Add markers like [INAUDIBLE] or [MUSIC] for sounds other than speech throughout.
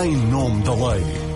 em nome da lei.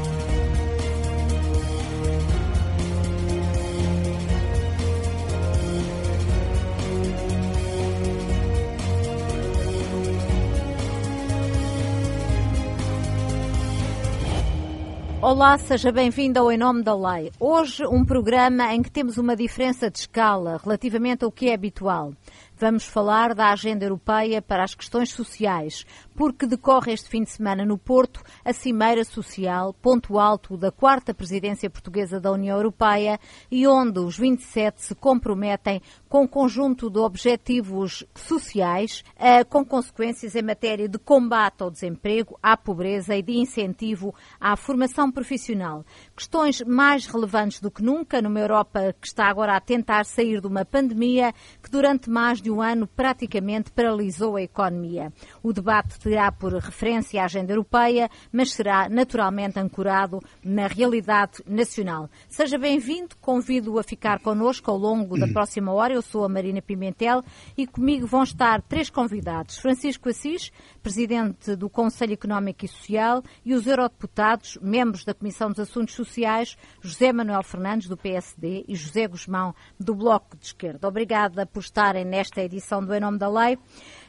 Olá, seja bem-vindo ao Em Nome da Lei. Hoje, um programa em que temos uma diferença de escala relativamente ao que é habitual. Vamos falar da agenda europeia para as questões sociais, porque decorre este fim de semana no Porto a Cimeira Social, ponto alto da quarta presidência portuguesa da União Europeia e onde os 27 se comprometem com um conjunto de objetivos sociais eh, com consequências em matéria de combate ao desemprego, à pobreza e de incentivo à formação profissional. Questões mais relevantes do que nunca numa Europa que está agora a tentar sair de uma pandemia que durante mais de um ano praticamente paralisou a economia. O debate terá por referência a agenda europeia, mas será naturalmente ancorado na realidade nacional. Seja bem-vindo, convido-o a ficar connosco ao longo da [CLEARS THROAT] próxima hora. Eu sou a Marina Pimentel e comigo vão estar três convidados: Francisco Assis, presidente do Conselho Económico e Social, e os eurodeputados, membros da Comissão dos Assuntos Sociais, José Manuel Fernandes, do PSD, e José Guzmão, do Bloco de Esquerda. Obrigada por estarem nesta edição do Em Nome da Lei.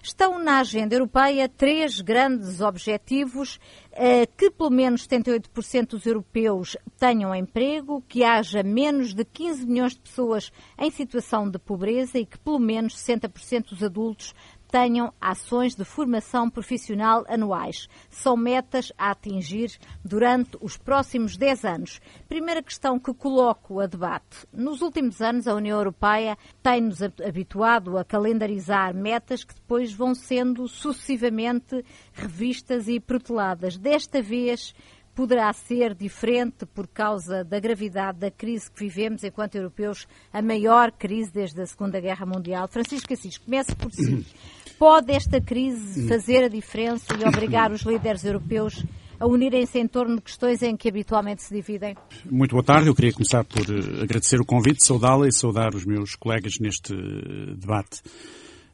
Estão na agenda europeia três grandes objetivos eh, que pelo menos 78% dos europeus tenham emprego, que haja menos de 15 milhões de pessoas em situação de pobreza e que pelo menos 60% dos adultos tenham ações de formação profissional anuais. São metas a atingir durante os próximos 10 anos. Primeira questão que coloco a debate. Nos últimos anos, a União Europeia tem-nos habituado a calendarizar metas que depois vão sendo sucessivamente revistas e proteladas. Desta vez, poderá ser diferente por causa da gravidade da crise que vivemos enquanto europeus, a maior crise desde a Segunda Guerra Mundial. Francisco Assis, comece por si. [CLEARS THROAT] Pode esta crise fazer a diferença e obrigar os [CLEARS THROAT] líderes europeus a unirem-se em torno de questões em que habitualmente se dividem? Muito boa tarde. Eu queria começar por eh, agradecer o convite, saudá-la e saudar os meus colegas neste eh, debate.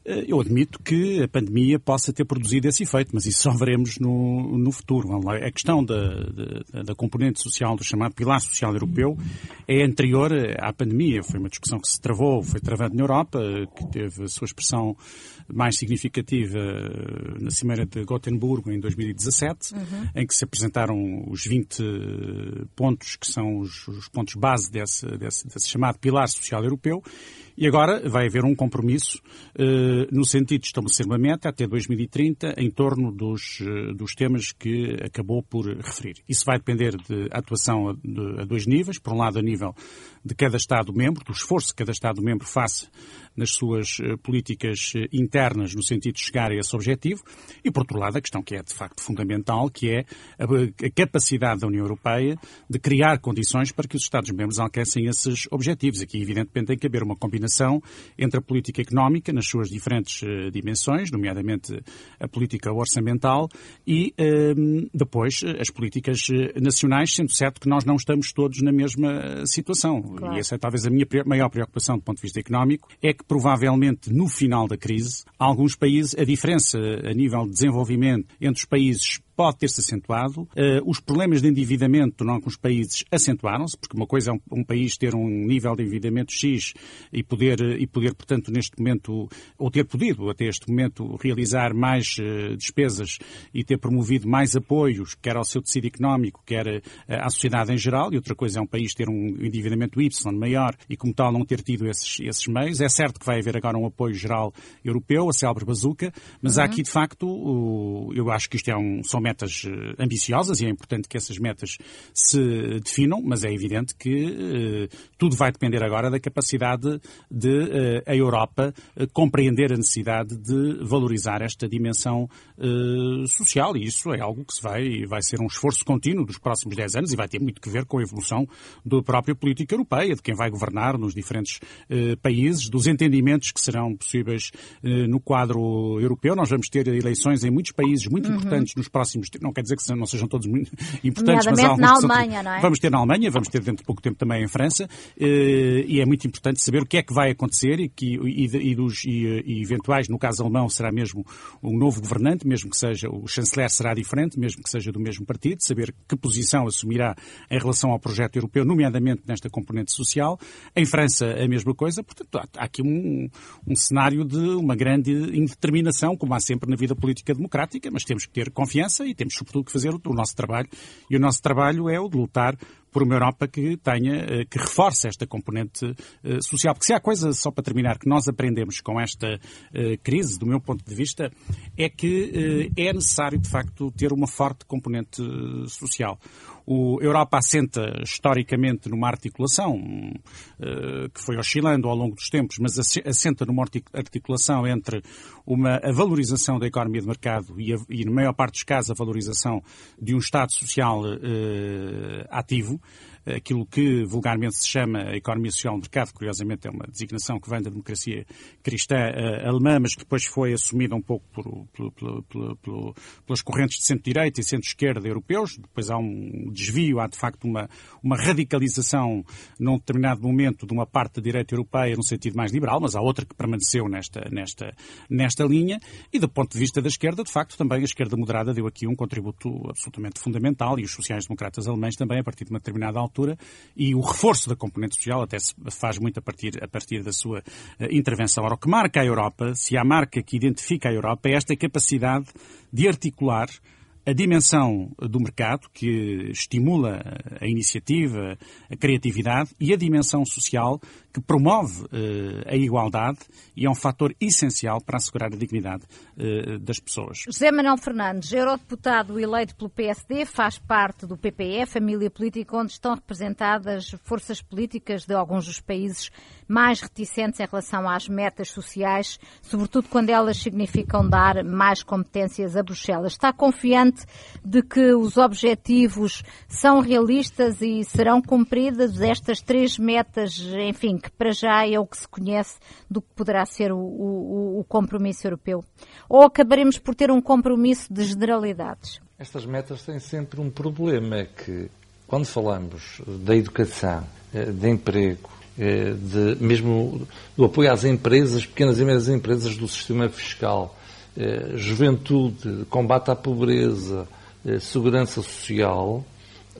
Eh, eu admito que a pandemia possa ter produzido esse efeito, mas isso só veremos no, no futuro. A questão da, da, da, componente social do chamado pilar social europeu é anterior à pandemia. Foi uma discussão que se travou, foi travada na Europa, que teve a sua expressão mais significativa na Cimeira de Gotemburgo em 2017, uhum. em que se apresentaram os 20 pontos que são os, os pontos base desse, desse, desse chamado pilar social europeu e agora vai haver um compromisso uh, no sentido de estabelecer uma meta até 2030 em torno dos, uh, dos temas que acabou por referir. Isso vai depender de atuação a, de, a dois níveis. Por um lado, a nível de cada Estado-membro, do esforço que cada Estado-membro faça nas suas uh, políticas internas no sentido de chegar a esse objetivo. E, por outro lado, a questão que é de facto fundamental, que é a, capacidade da União Europeia de criar condições para que os Estados-membros alcancem esses objetivos. Aqui, evidentemente, tem que haver uma combinação entre a política económica nas suas diferentes uh, dimensões, nomeadamente a política orçamental, e uh, depois as políticas eh, nacionais, sendo certo que nós não estamos todos na mesma situação. Claro. E essa é talvez a minha maior preocupação do ponto de vista económico, é que provavelmente no final da crise, alguns países, a diferença a nível de desenvolvimento entre os países pode ter-se acentuado. Uh, os problemas de endividamento em alguns países acentuaram-se, porque uma coisa é um, país ter um nível de endividamento X e poder, e poder, portanto, neste momento, ou ter podido até este momento realizar mais uh, despesas e ter promovido mais apoios, quer ao seu tecido económico, quer à sociedade em geral, e outra coisa é um país ter um endividamento Y maior e, como tal, não ter tido esses, esses meios. É certo que vai haver agora um apoio geral europeu, a célebre bazuca, mas uhum. há aqui, de facto, eu acho que isto é um, são metas eh, ambiciosas e é importante que essas metas se definam, mas é evidente que uh, tudo vai depender agora da capacidade de uh, a Europa compreender a necessidade de valorizar esta dimensão social e isso é algo que se vai, vai ser um esforço contínuo dos próximos 10 anos e vai ter muito que ver com a evolução da própria política europeia, de quem vai governar nos diferentes países, dos entendimentos que serão possíveis no quadro europeu. Nós vamos ter eleições em muitos países muito uhum. importantes nos próximos próximos, não quer dizer que não sejam todos muito [LAUGHS] importantes, mas há na Alemanha, não é? Vamos ter na Alemanha, vamos ter dentro de pouco tempo também em França, e é muito importante saber o que é que vai acontecer e, que, e, e dos e, e eventuais, no caso alemão, será mesmo um novo governante, mesmo que seja, o chanceler será diferente, mesmo que seja do mesmo partido, saber que posição assumirá em relação ao projeto europeu, nomeadamente nesta componente social. Em França, a mesma coisa. Portanto, há aqui um, um cenário de uma grande indeterminação, como há sempre na vida política democrática, mas temos que ter confiança e temos, sobretudo, que fazer o, nosso trabalho. E o nosso trabalho é o de lutar por uma Europa que tenha, eh, que reforce esta componente eh, social. Porque se há coisa, só para terminar, que nós aprendemos com esta eh, crise, do meu ponto de vista, é que é necessário, de facto, ter uma forte componente social. O Europa assenta historicamente numa articulação uh, que foi oscilando ao longo dos tempos, mas assenta numa articulação entre uma, a valorização da economia de mercado e, a, e, na maior parte dos casos, a valorização de um Estado social uh, ativo aquilo que vulgarmente se chama a economia social de mercado, curiosamente é uma designação que vem da democracia cristã uh, alemã, mas que depois foi assumida um pouco por, por, por, pelas correntes de centro-direita e centro-esquerda europeus. Depois há um desvio, há de facto uma, uma radicalização num determinado momento de uma parte da direita europeia no sentido mais liberal, mas há outra que permaneceu nesta, nesta, nesta linha. E do ponto de vista da esquerda, de facto, também a esquerda moderada deu aqui um contributo absolutamente fundamental e os sociais-democratas alemães também, a partir de uma determinada altura, altura e o reforço da componente social até se faz muito a partir, a partir da sua uh, intervenção. Ora, o que marca a Europa, se há marca que identifica a Europa, é esta capacidade de articular a dimensão do mercado, que estimula a iniciativa, a criatividade, e a dimensão social, que promove eh, a igualdade e é um fator essencial para assegurar a dignidade eh, das pessoas. José Manuel Fernandes, eurodeputado eleito pelo PSD, faz parte do PPE, família política onde estão representadas forças políticas de alguns dos países mais reticentes em relação às metas sociais, sobretudo quando elas significam dar mais competências a Bruxelas. Está confiante de que os objetivos são realistas e serão cumpridas estas três metas, enfim, que para já é o que se conhece do que poderá ser o, o, o compromisso europeu? Ou acabaremos por ter um compromisso de generalidades? Estas metas têm sempre um problema, é que quando falamos da educação, eh, de emprego, de, mesmo do apoio às empresas, pequenas e médias empresas do sistema fiscal, eh, juventude, combate à pobreza, eh, segurança social,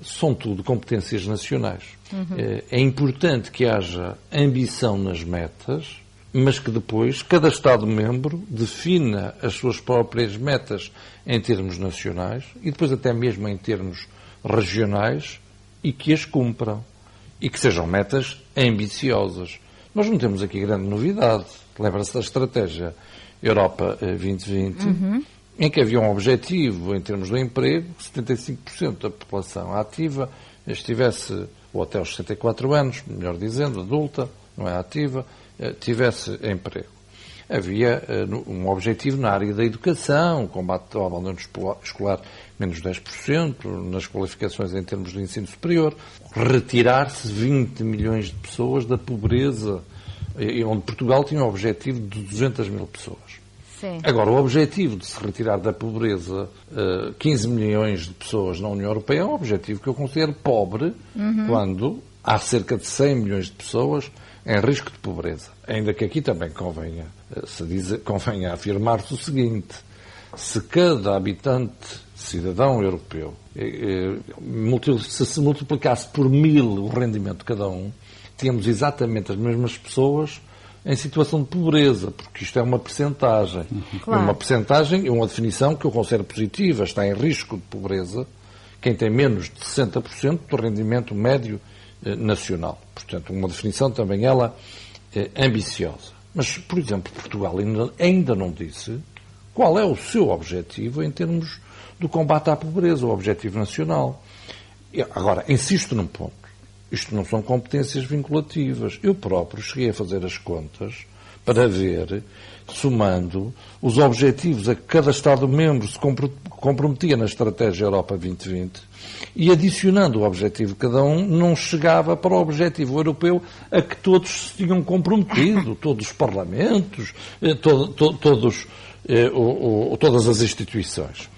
são tudo competências nacionais. Uhum. É importante que haja ambição nas metas, mas que depois cada Estado-membro defina as suas próprias metas em termos nacionais e depois até mesmo em termos regionais e que as cumpram e que sejam metas ambiciosas. Nós não temos aqui grande novidade. Lembra-se da estratégia Europa 2020, eh, uhum. em que havia um objetivo em termos do emprego, 75% da população ativa estivesse, ou até aos 64 anos, melhor dizendo, adulta, não é ativa, eh, tivesse emprego. Havia uh, um objetivo na área da educação, combate ao abandono escolar menos 10%, nas qualificações em termos de ensino superior, retirar-se 20 milhões de pessoas da pobreza, onde Portugal tinha um objetivo de 200 mil pessoas. Sim. Agora, o objetivo de se retirar da pobreza uh, 15 milhões de pessoas na União Europeia é um objetivo que eu considero pobre uhum. quando há cerca de 100 milhões de pessoas em risco de pobreza. Ainda que aqui também convenha, eh, se diz, convenha afirmar-se o seguinte: se cada habitante cidadão europeu, eh, eh, se se multiplicasse por mil o rendimento de cada um, tínhamos exatamente as mesmas pessoas em situação de pobreza, porque isto é uma percentagem. Claro. Uma percentagem é uma definição que eu considero positiva, está em risco de pobreza quem tem menos de 60% do rendimento médio eh, nacional. Portanto, uma definição também ela ambiciosa. Mas, por exemplo, Portugal ainda, ainda não disse qual é o seu objetivo em termos do combate à pobreza, o objetivo nacional. Agora, insisto num ponto. Isto não são competências vinculativas. Eu próprio cheguei a fazer as contas para ver, somando, os objetivos a que cada Estado-membro se comprometia na Estratégia Europa 2020 e adicionando o objetivo de cada um, não chegava para o objetivo europeu a que todos se tinham comprometido, [COUGHS] todos os parlamentos, eh, to, todos, eh, o, o, todas as instituições.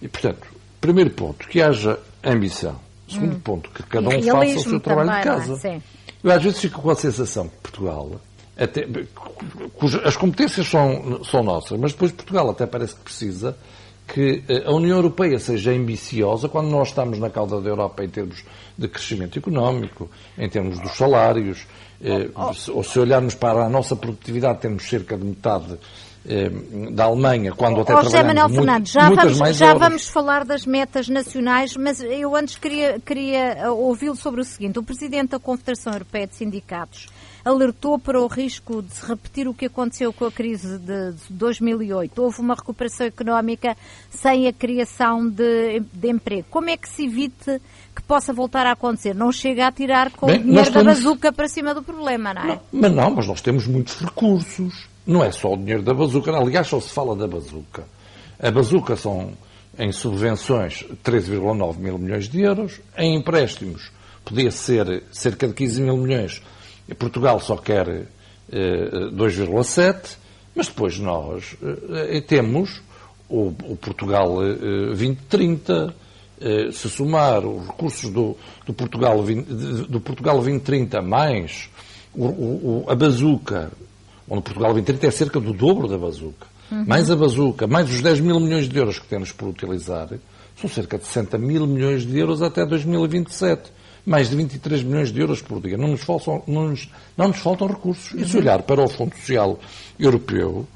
E, portanto, primeiro ponto, que haja ambição. Segundo hum. ponto, que cada um faça o seu trabalho de casa. É? Eu às vezes fico com a sensação que Portugal, até, as competências são, são nossas, mas depois Portugal até parece que precisa que eh, a União Europeia seja ambiciosa quando nós estamos na cauda da Europa em termos de crescimento económico, em termos dos salários, eh, ou se olharmos para a nossa produtividade, temos cerca de metade eh, da Alemanha, quando até oh, José Manuel muito, Fernandes, já, vamos, já vamos falar das metas nacionais, mas eu antes queria, queria ouvi-lo sobre o seguinte. O Presidente da Confederação Europeia de Sindicatos alertou para o risco de se repetir o que aconteceu com a crise de 2008. Houve uma recuperação económica sem a criação de, de emprego. Como é que se evite que possa voltar a acontecer? Não chega a tirar com Bem, o dinheiro temos... da bazuca para cima do problema, não é? Não, mas não, mas nós temos muitos recursos. Não é só o dinheiro da bazuca. Aliás, só se fala da bazuca. A bazuca são, em subvenções, 13,9 mil milhões de euros. Em empréstimos, podia ser cerca de 15 mil milhões Portugal só quer eh, 2,7, mas depois nós eh, temos o, Portugal eh, 2030, eh, se somar os recursos do, do, Portugal, 20, do Portugal 2030 mais o, o, a bazuca, onde Portugal 2030 é cerca do dobro da bazuca, uhum. mais a bazuca, mais os 10 mil milhões de euros que temos por utilizar, são cerca de 60 mil milhões de euros até 2027 mais de 23 milhões de euros por dia. Não nos faltam, não nos, não nos faltam recursos. E se olhar para o Fundo Social Europeu,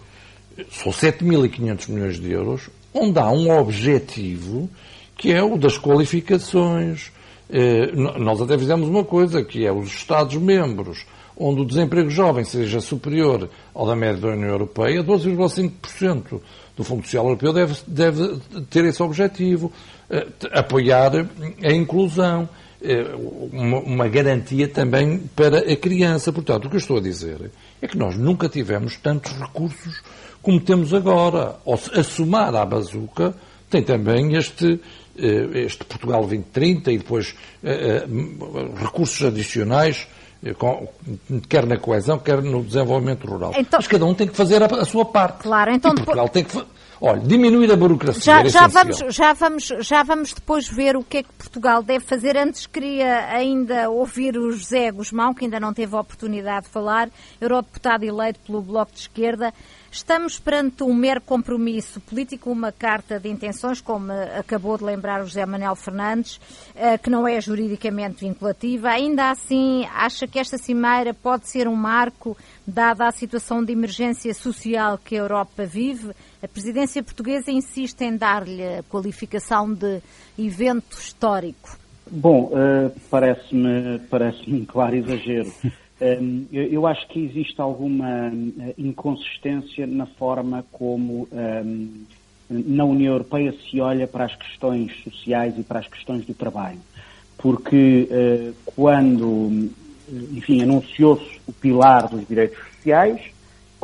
são 7.500 milhões de euros, onde há um objetivo que é o das qualificações. Eh, nós até fizemos uma coisa, que é os Estados-membros, onde o desemprego jovem seja superior ao da média da União Europeia, 12,5% do Fundo Social Europeu deve, deve ter esse objetivo, eh, apoiar a inclusão. Eh, uma, uma, garantia também para a criança. Portanto, o que eu estou a dizer é que nós nunca tivemos tantos recursos como temos agora. Ou se, a somar à bazuca, tem também este, eh, este Portugal 2030 e depois eh, recursos adicionais quer na coesão, quer no desenvolvimento rural. Então, Mas cada um tem que fazer a, a sua parte. Claro, então e Portugal tem que Olha, diminuir a burocracia. Já, já vamos, já, vamos, já vamos depois ver o que é que Portugal deve fazer. Antes queria ainda ouvir o José Guzmão, que ainda não teve a oportunidade de falar, eurodeputado eleito pelo Bloco de Esquerda. Estamos perante um mero compromisso político, uma carta de intenções, como acabou de lembrar o José Manuel Fernandes, eh, que não é juridicamente vinculativa. Ainda assim, acha que esta cimeira pode ser um marco, dada a situação de emergência social que a Europa vive? A presidência portuguesa insiste em dar-lhe a qualificação de evento histórico. Bom, uh, parece-me parece um claro exagero. Um, [LAUGHS] eu, eu, acho que existe alguma uh, inconsistência na forma como um, na União Europeia se olha para as questões sociais e para as questões do trabalho. Porque uh, quando, enfim, anunciou-se o pilar dos direitos sociais,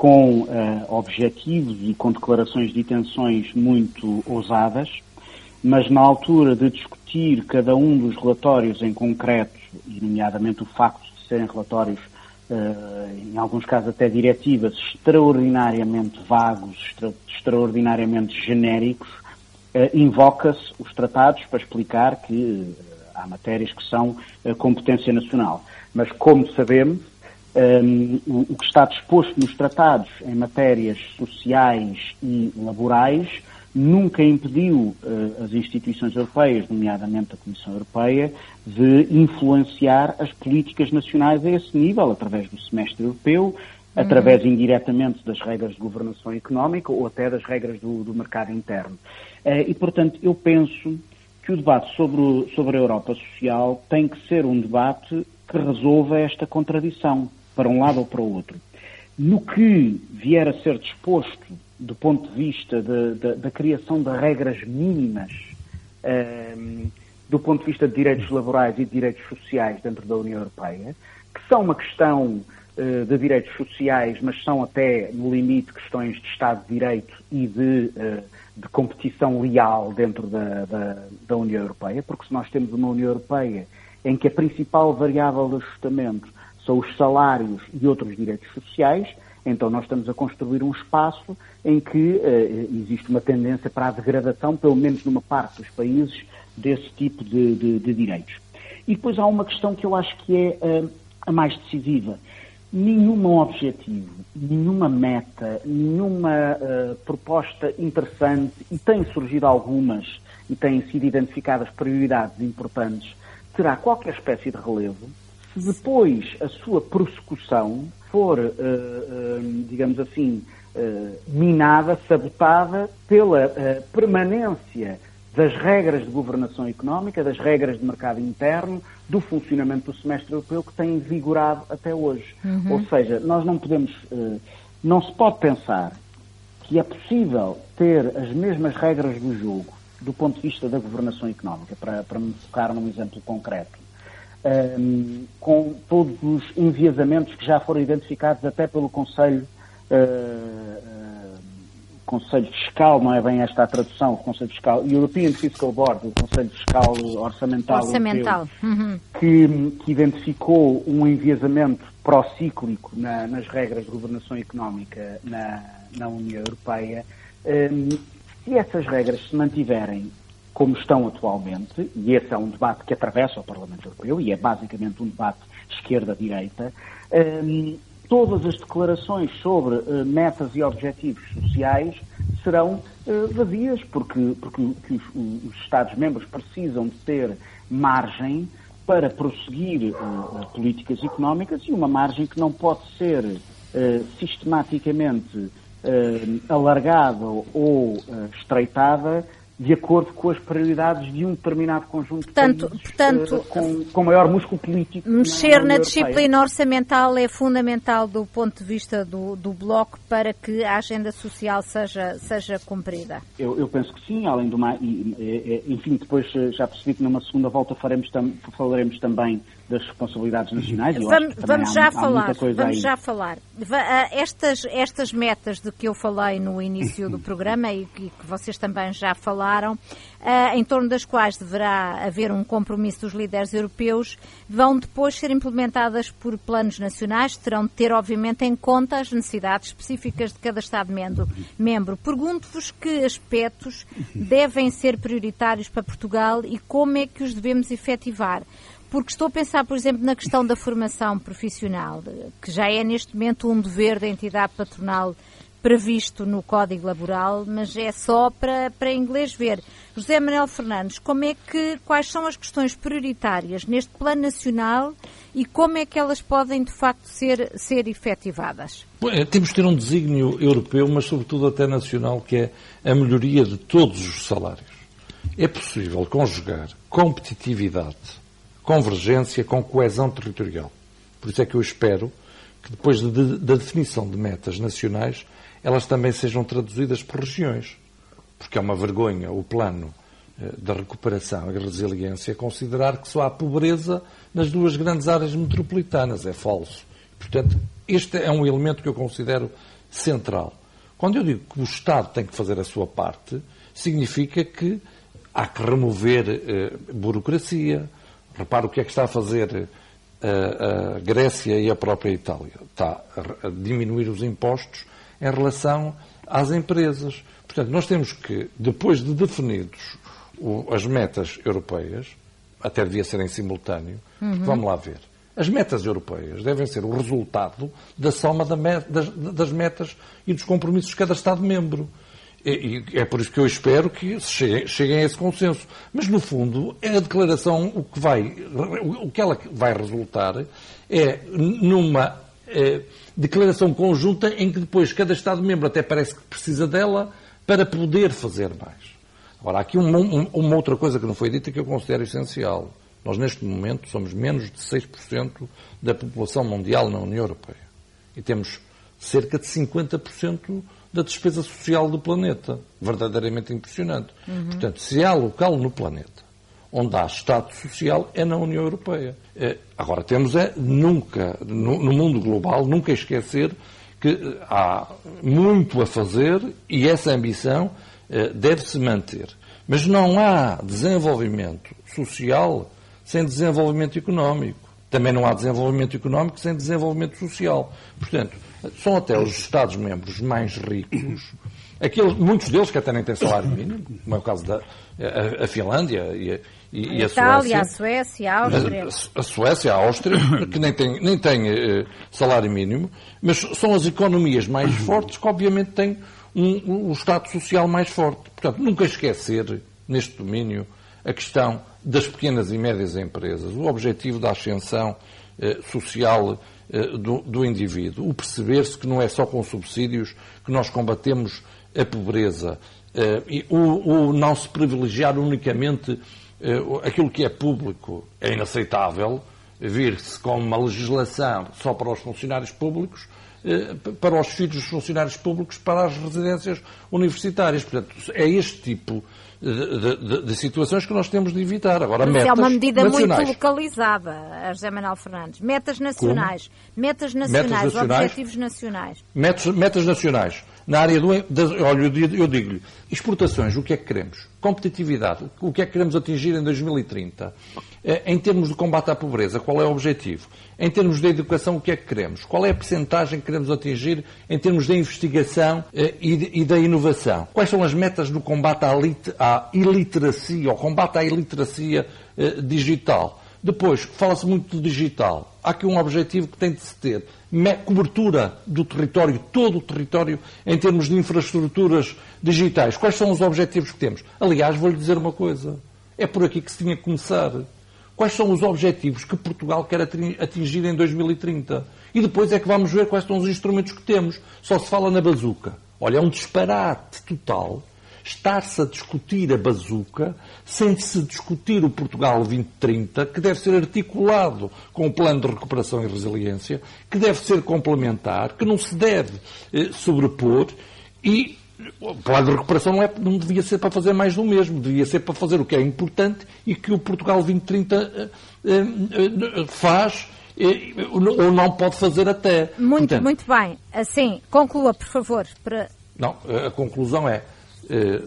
com uh, objetivos e com declarações de intenções muito ousadas, mas na altura de discutir cada um dos relatórios em concreto, e nomeadamente o facto serem relatórios, uh, em alguns casos até diretivas, extraordinariamente vagos, extra extraordinariamente genéricos, uh, invoca-se os tratados para explicar que há matérias que são competência nacional. Mas, como sabemos, um, o, que está disposto nos tratados em matérias sociais e laborais nunca impediu uh, as instituições europeias, nomeadamente a Comissão Europeia, de influenciar as políticas nacionais a esse nível, através do semestre europeu, uhum. através indiretamente das regras de governação económica ou até das regras do, do mercado interno. Uh, e, portanto, eu penso que o debate sobre, o, sobre a Europa social tem que ser um debate que resolva esta contradição, para um lado ou para o outro. No que vier a ser disposto do ponto de vista de, de, da criação de regras mínimas, um, ehm, do ponto de vista de direitos laborais e de direitos sociais dentro da União Europeia, que são uma questão uh, de direitos sociais, mas são até, no limite, questões de Estado de Direito e de, uh, de competição leal dentro da, da, da União Europeia, porque se nós temos uma União Europeia em que a principal variável de ajustamento são os salários e outros direitos sociais, então nós estamos a construir um espaço em que uh, existe uma tendência para a degradação, pelo menos numa parte dos países, desse tipo de, de, de direitos. E depois há uma questão que eu acho que é uh, a mais decisiva. Nenhum objetivo, nenhuma meta, nenhuma uh, proposta interessante, e têm surgido algumas, e têm sido identificadas prioridades importantes, terá qualquer espécie de relevo se depois a sua prossecução for, uh, uh, digamos assim, uh, minada, sabotada pela permanência das regras de governação económica, das regras de mercado interno, do funcionamento do semestre europeu que tem vigorado até hoje. Uhum. Ou seja, nós não podemos, não se pode pensar que é possível ter as mesmas regras do jogo do ponto de vista da governação económica, para, para me focar num exemplo concreto, um, com todos os enviesamentos que já foram identificados até pelo Conselho, uh, uh, Conselho Fiscal, não é bem esta a tradução, o Conselho Fiscal, European Fiscal Board, o Conselho Fiscal Orçamental, Orçamental. Europeu, uhum. que, que, identificou um enviesamento procíclico na, nas regras de governação económica na, na União Europeia. Um, se essas regras se mantiverem como estão atualmente, e esse é um debate que atravessa o Parlamento Europeu e é basicamente um debate esquerda-direita, um, todas as declarações sobre uh, metas e objetivos sociais serão uh, vazias, porque, porque os, os Estados-membros precisam de ter margem para prosseguir uh, políticas económicas e uma margem que não pode ser sistematicamente alargada ou estreitada de acordo com as prioridades de um determinado conjunto portanto, de países portanto, uh, com, com, maior músculo político. Mexer na, na disciplina orçamental é fundamental do ponto de vista do, do Bloco para que a agenda social seja, seja cumprida. Eu, eu penso que sim, além do mais, enfim, depois eh, já percebi que numa segunda volta faremos tam, falaremos também das responsabilidades nacionais. Vamos, vamos, já há, falar, há vamos já falar. Estas, estas metas de que eu falei no início do [LAUGHS] programa e que, vocês também já falaram, em torno das quais deverá haver um compromisso dos líderes europeus, vão depois ser implementadas por planos nacionais, terão de ter, obviamente, em conta as necessidades específicas de cada Estado-membro. Membro. Pergunto-vos que aspectos devem ser prioritários para Portugal e como é que os devemos efetivar. Porque estou a pensar, por exemplo, na questão da formação profissional, que já é neste momento um dever da entidade patronal previsto no Código Laboral, mas é só para, para inglês ver. José Manuel Fernandes, como é que, quais são as questões prioritárias neste plano nacional e como é que elas podem, de facto, ser, ser efetivadas? Bom, é, temos de ter um desígnio europeu, mas sobretudo até nacional, que é a melhoria de todos os salários. É possível conjugar competitividade convergência com coesão territorial. Por isso é que eu espero que depois de, de, da definição de metas nacionais, elas também sejam traduzidas por regiões. Porque é uma vergonha o plano eh, da recuperação e resiliência considerar que só há pobreza nas duas grandes áreas metropolitanas. É falso. Portanto, este é um elemento que eu considero central. Quando eu digo que o Estado tem que fazer a sua parte, significa que há que remover eh, burocracia, Repara o que é que está a fazer a, eh, a Grécia e a própria Itália. Está a diminuir os impostos em relação às empresas. Portanto, nós temos que, depois de definidos as metas europeias, até devia ser em simultâneo, uhum. vamos lá ver. As metas europeias devem ser o resultado da soma das metas e dos compromissos de cada Estado-membro. E, é por isso que eu espero que cheguem, a esse consenso. Mas, no fundo, é a declaração, o que, vai, o que ela vai resultar é numa é, declaração conjunta em que depois cada Estado-membro até parece que precisa dela para poder fazer mais. Agora, há aqui uma, uma outra coisa que não foi dita que eu considero essencial. Nós, neste momento, somos menos de 6% da população mundial na União Europeia. E temos cerca de 50% da despesa social do planeta. Verdadeiramente impressionante. Uhum. Portanto, se há local no planeta onde há Estado social, é na União Europeia. É, agora, temos é nunca, no, no mundo global, nunca esquecer que há muito a fazer e essa ambição é, deve-se manter. Mas não há desenvolvimento social sem desenvolvimento económico. Também não há desenvolvimento económico sem desenvolvimento social. Portanto, São até os Estados-membros mais ricos, aqueles, muitos deles que até nem têm salário mínimo, como é o caso da a, a Finlândia e a, e, a, Itália, Suécia. a Suécia, a Áustria. A, Suécia, a Áustria, que nem tem, nem tem uh, salário mínimo, mas são as economias mais fortes que, obviamente, têm um, um Estado social mais forte. Portanto, nunca esquecer, neste domínio, a questão das pequenas e médias empresas, o objetivo da ascensão eh, social eh, do, do, indivíduo, o perceber-se que não é só com subsídios que nós combatemos a pobreza, eh, e o, o, não se privilegiar unicamente eh, aquilo que é público. É inaceitável, vir-se com uma legislação só para os funcionários públicos, eh, para os filhos dos funcionários públicos, para as residências universitárias. Portanto, é este tipo de, de, de, situações que nós temos de evitar. Agora, Mas metas é uma medida nacionais. muito localizada, José Manuel Fernandes. Metas nacionais. Metas nacionais, metas nacionais, objetivos nacionais. Metas, metas nacionais. Na área do. olha, eu digo-lhe, exportações, o que é que queremos? Competitividade, o que é que queremos atingir em 2030? Eh, em termos de combate à pobreza, qual é o objetivo? Em termos de educação, o que é que queremos? Qual é a percentagem que queremos atingir em termos de investigação eh, e da inovação? Quais são as metas do combate à iliteracia, ao combate à iliteracia eh, digital? Depois, fala-se muito do digital. Há aqui um objetivo que tem de se ter. Cobertura do território, todo o território, em termos de infraestruturas digitais. Quais são os objetivos que temos? Aliás, vou-lhe dizer uma coisa. É por aqui que se tinha que começar. Quais são os objetivos que Portugal quer atingir em 2030? E depois é que vamos ver quais são os instrumentos que temos. Só se fala na bazuca. Olha, é um disparate total estar-se a discutir a bazuca sem se discutir o Portugal 2030, que deve ser articulado com o plano de recuperação e resiliência, que deve ser complementar, que não se deve eh, sobrepor e o plano de recuperação não, é, não devia ser para fazer mais do mesmo, devia ser para fazer o que é importante e que o Portugal 2030 eh, eh, faz ou não pode fazer até. Muito, Portanto, muito bem. Assim, conclua, por favor. Para... Não, a conclusão é eh,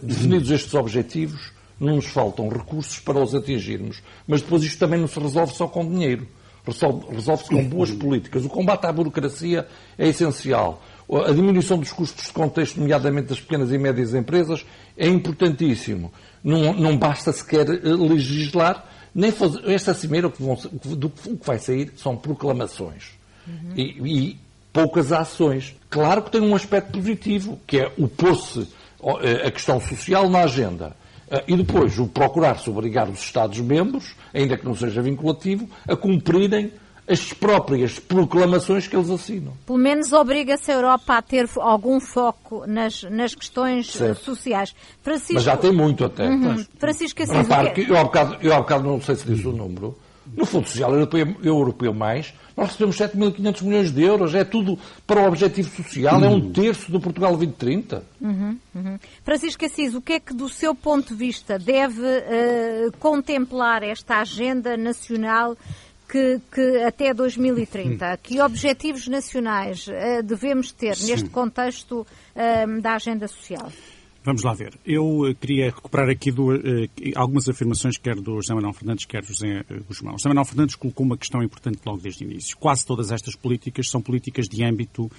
definidos estes objetivos, não nos faltam recursos para os atingirmos. Mas depois isto também não se resolve só com dinheiro. Resolve-se com boas políticas. O combate à burocracia é essencial. A diminuição dos custos de contexto, nomeadamente das pequenas e médias empresas, é importantíssimo. Não, não basta sequer eh, legislar, nem fazer. Esta cimeira, o que, vão, o que vai sair são proclamações. Uhum. E, e poucas ações. Claro que tem um aspecto positivo, que é o pôr-se eh, a questão social na agenda. Eh, e depois o procurar-se obrigar os Estados-membros, ainda que não seja vinculativo, a cumprirem as próprias proclamações que eles assinam. Pelo menos obriga-se a Europa a ter algum foco nas, nas questões eh, certo. sociais. Francisco... Mas já tem muito até. Uhum. Francisco Assis, Repare que eu há, bocado, eu há bocado não sei se disse o número, no Fundo Social Europeu, Europeu Mais, nós recebemos 7.500 milhões de euros. É tudo para o objetivo social. Uhum. É um uhum. terço do Portugal 2030. Uhum, uhum. Francisco Assis, o que é que, do seu ponto de vista, deve uh, contemplar esta agenda nacional que, que, até 2030? Que objetivos nacionais uh, devemos ter Sim. neste contexto uh, da agenda social? Vamos lá ver. Eu uh, queria recuperar aqui do, uh, algumas afirmações, quer do José Manuel Fernandes, quer do José uh, Guzmão. José Manuel Fernandes colocou uma questão importante logo desde o início. Quase todas estas políticas são políticas de âmbito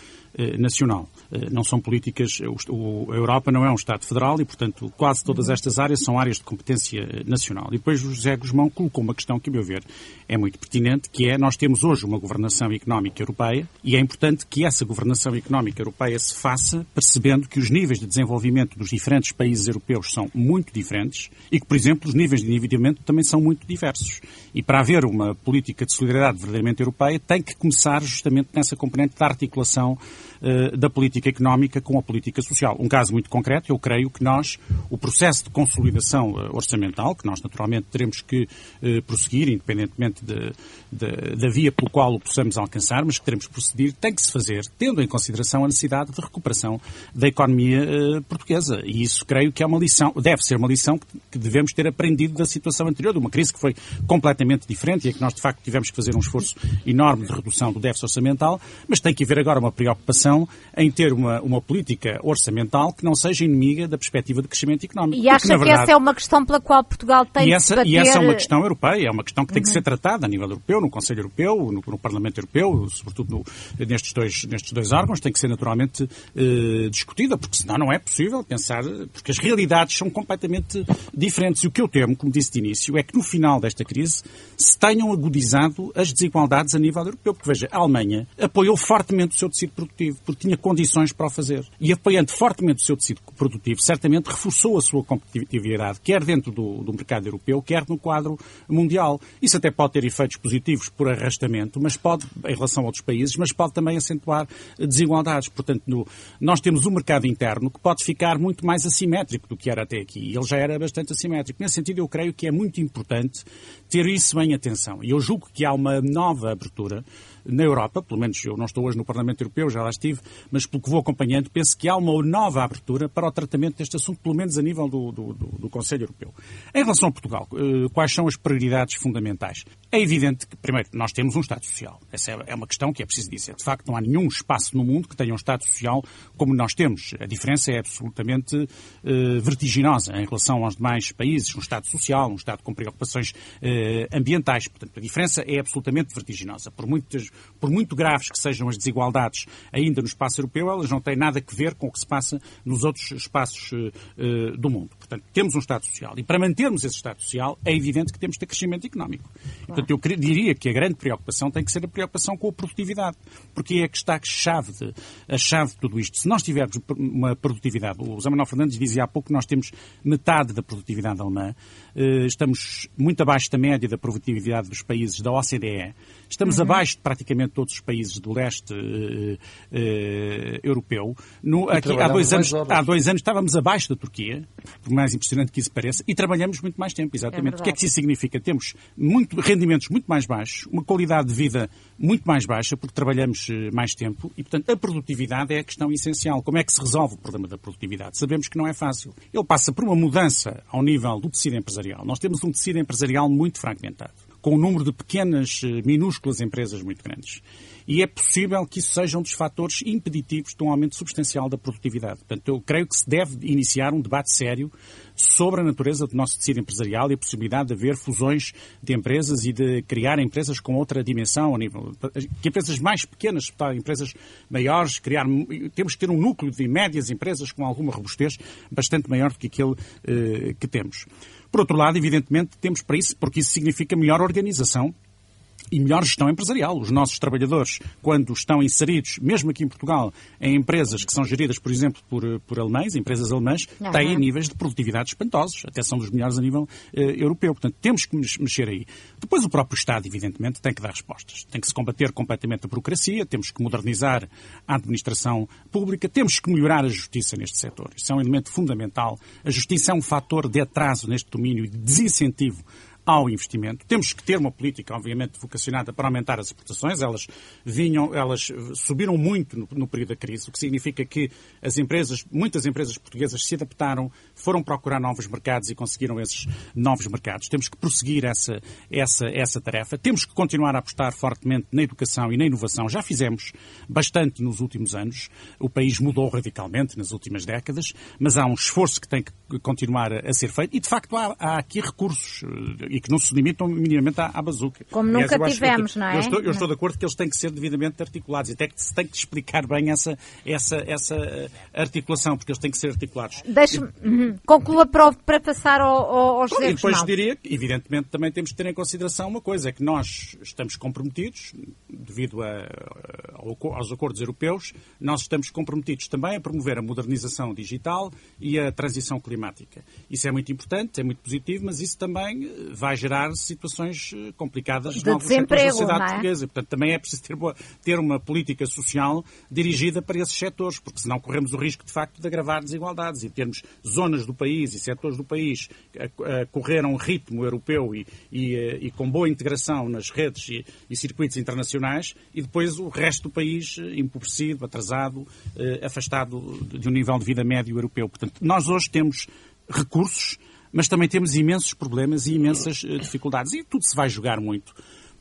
nacional. não são políticas. A Europa não é um Estado federal e, portanto, quase todas estas áreas são áreas de competência nacional. E depois o José Guzmão colocou uma questão que, a meu ver, é muito pertinente, que é nós temos hoje uma governação económica europeia e é importante que essa governação económica europeia se faça percebendo que os níveis de desenvolvimento dos diferentes países europeus são muito diferentes e que, por exemplo, os níveis de endividamento também são muito diversos. E para haver uma política de solidariedade verdadeiramente europeia, tem que começar justamente nessa componente da articulação uh, da política económica com a política social. Um caso muito concreto, eu creio que nós, o processo de consolidação uh, orçamental, que nós naturalmente teremos que uh, prosseguir, independentemente de, de, da via pelo qual o possamos alcançar, mas que teremos que proceder, tem que se fazer tendo em consideração a necessidade de recuperação da economia portuguesa e isso creio que é uma lição, deve ser uma lição que devemos ter aprendido da situação anterior, de uma crise que foi completamente diferente e que nós, de facto, tivemos que fazer um esforço enorme de redução do déficit orçamental, mas tem que haver agora uma preocupação em ter uma, uma política orçamental que não seja inimiga da perspectiva de crescimento económico. E acha Porque, que verdade, essa é uma questão pela qual Portugal tem e essa, bater... E essa é uma questão europeia, é uma questão que tem uhum. que ser tratada a nível europeu, no Conselho Europeu, no, no Parlamento Europeu, sobretudo no, nestes, dois, nestes dois órgãos, tem que ser naturalmente eh, discutida, porque senão não é possível pensar, porque as realidades são completamente diferentes. E o que eu temo, como disse de início, é que no final desta crise se tenham agudizado as desigualdades a nível europeu. Porque, veja, a Alemanha apoiou fortemente o seu tecido produtivo, porque tinha condições para o fazer. E apoiando fortemente o seu tecido produtivo, certamente reforçou a sua competitividade, quer dentro do, do mercado europeu, quer no quadro mundial. Isso até pode ter efeitos positivos por arrastamento, mas pode, em relação a outros países, mas pode também acentuar desigualdades. Portanto, no, nós temos um mercado interno que pode ficar muito mais assimétrico do que era até aqui. Ele já era bastante assimétrico. Nesse sentido, eu creio que é muito importante ter isso em atenção. E eu julgo que há uma nova abertura na Europa, pelo menos eu não estou hoje no Parlamento Europeu, já lá estive, mas pelo que vou acompanhando, penso que há uma nova abertura para o tratamento deste assunto, pelo menos a nível do, do, do, Conselho Europeu. Em relação a Portugal, eh, quais são as prioridades fundamentais? É evidente que, primeiro, nós temos um Estado Social. Essa é, é uma questão que é preciso dizer. De facto, não há nenhum espaço no mundo que tenha um Estado Social como nós temos. A diferença é absolutamente uh, vertiginosa em relação aos demais países. Um Estado Social, um Estado com preocupações uh, ambientais. Portanto, a diferença é absolutamente vertiginosa. Por, muitas, por muito graves que sejam as desigualdades ainda no espaço europeu, elas não têm nada a ver com o que se passa nos outros espaços uh, do mundo. Portanto, temos um Estado Social. E para mantermos esse Estado Social, é evidente que temos de ter crescimento económico. Portanto, eu diria que a grande preocupação tem que ser a preocupação com a produtividade, porque é que está a chave de, a chave de tudo isto. Se nós tivermos uma produtividade, o José Manuel Fernandes dizia há pouco que nós temos metade da produtividade alemã, eh, estamos muito abaixo da média da produtividade dos países da OCDE, estamos uhum. abaixo de praticamente todos os países do leste uh, uh, europeu. No, aqui, há, dois anos, há dois anos estávamos abaixo da Turquia, por mais impressionante que isso pareça, e trabalhamos muito mais tempo, exatamente. É o que é que isso significa? Temos muito, rendimentos muito mais baixos, uma qualidade de vida muito mais baixa, porque trabalhamos mais tempo, e, portanto, a produtividade é a questão essencial. Como é que se resolve o problema da produtividade? Sabemos que não é fácil. Ele passa por uma mudança ao nível do tecido empresarial empresarial. Nós temos um tecido empresarial muito fragmentado, com um número de pequenas, eh, minúsculas empresas muito grandes. E é possível que isso seja um dos fatores impeditivos de um aumento substancial da produtividade. Portanto, eu creio que se deve iniciar um debate sério sobre a natureza do nosso tecido empresarial e a possibilidade de haver fusões de empresas e de criar empresas com outra dimensão ao nível que empresas mais pequenas, empresas maiores, criar temos que ter um núcleo de médias empresas com alguma robustez bastante maior do que aquele eh, que temos. Por outro lado, evidentemente, temos para isso, porque isso significa melhor organização e melhor gestão empresarial. Os nossos trabalhadores, quando estão inseridos, mesmo aqui em Portugal, em empresas que são geridas, por exemplo, por, por alemães, empresas alemãs, uhum. têm níveis de produtividade espantosos, até são dos melhores a nível uh, europeu. Portanto, temos que mexer aí. Depois, o próprio Estado, evidentemente, tem que dar respostas. Tem que se combater completamente a burocracia, temos que modernizar a administração pública, temos que melhorar a justiça neste setor. Isso é um elemento fundamental. A justiça é um fator de atraso neste domínio e de desincentivo ao investimento. Temos que ter uma política, obviamente, vocacionada para aumentar as exportações. Elas vinham, elas subiram muito no, no, período da crise, o que significa que as empresas, muitas empresas portuguesas se adaptaram, foram procurar novos mercados e conseguiram esses novos mercados. Temos que prosseguir essa, essa, essa tarefa. Temos que continuar a apostar fortemente na educação e na inovação. Já fizemos bastante nos últimos anos. O país mudou radicalmente nas últimas décadas, mas há um esforço que tem que continuar a ser feito e, de facto, há, há aqui recursos e que não se limitam minimamente à, à bazuca. Como Aliás, nunca tivemos, que, não é? Eu estou, eu estou, de acordo que eles têm que ser devidamente articulados e até que se tem que explicar bem essa, essa, essa eh, articulação, porque eles têm que ser articulados. Deixe-me, uhum. conclua para, para passar ao, ao, ao José E depois diria que, evidentemente, também temos que ter em consideração uma coisa, é que nós estamos comprometidos, devido a, aos acordos europeus, nós estamos comprometidos também a promover a modernização digital e a transição climática. Isso é muito importante, é muito positivo, mas isso também vai gerar situações eh, complicadas de desemprego, da sociedade é? portuguesa. Portanto, também é preciso ter, ter uma política social dirigida para esses setores, porque senão corremos o risco, de facto, de agravar desigualdades e termos zonas do país e setores do país a, a correr a um ritmo europeu e, e, eh, e, com boa integração nas redes e, e, circuitos internacionais e depois o resto do país eh, empobrecido, atrasado, afastado de um nível de vida médio europeu. Portanto, nós hoje temos recursos mas também temos imensos problemas e imensas uh, dificuldades. E tudo se vai jogar muito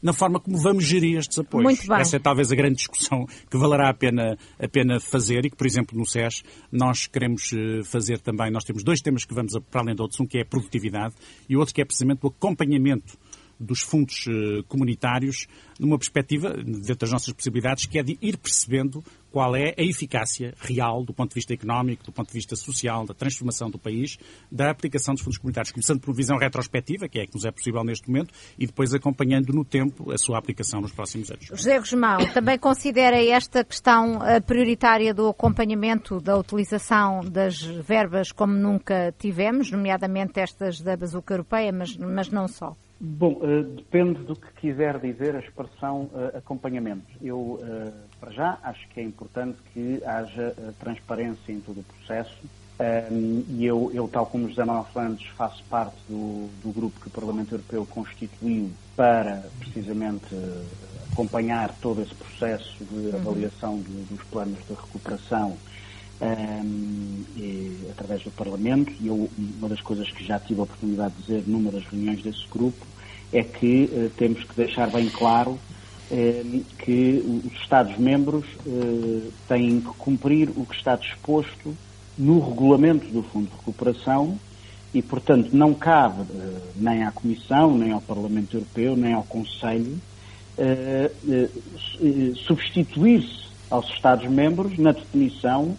na forma como vamos gerir estes apoios. Muito bem. Essa é talvez a grande discussão que valerá a pena, a pena fazer e que, por exemplo, no SES nós queremos eh, fazer também, nós temos dois temas que vamos para além de outros, um que é a produtividade e outro que é precisamente o acompanhamento dos fundos eh, comunitários numa perspectiva, dentro das nossas possibilidades, que é de ir percebendo qual é a eficácia real do ponto de vista económico, do ponto de vista social, da transformação do país, da aplicação dos fundos comunitários, começando por visão retrospectiva, que é que nos é possível neste momento, e depois acompanhando no tempo a sua aplicação nos próximos anos. José Guzmão, também considera esta questão eh, prioritária do acompanhamento da utilização das verbas como nunca tivemos, nomeadamente estas da bazuca europeia, mas, mas não só? Bom, uh, depende do que quiser dizer a expressão uh, acompanhamento. Eu, uh, para já, acho que é importante que haja transparência em todo o processo um, e eu, eu, tal como José Manuel Fernandes, faço parte do, do, grupo que o Parlamento Europeu constituiu para, precisamente, acompanhar todo esse processo de uhum. avaliação dos planos de recuperação um, e, através do Parlamento. E eu, uma das coisas que já tive a oportunidade de dizer numa das reuniões desse grupo é que uh, temos que deixar bem claro uh, que os Estados-membros uh, têm que cumprir o que está disposto no regulamento do Fundo de Recuperação e, portanto, não cabe nem à Comissão, nem ao Parlamento Europeu, nem ao Conselho substituir-se aos Estados-membros na definição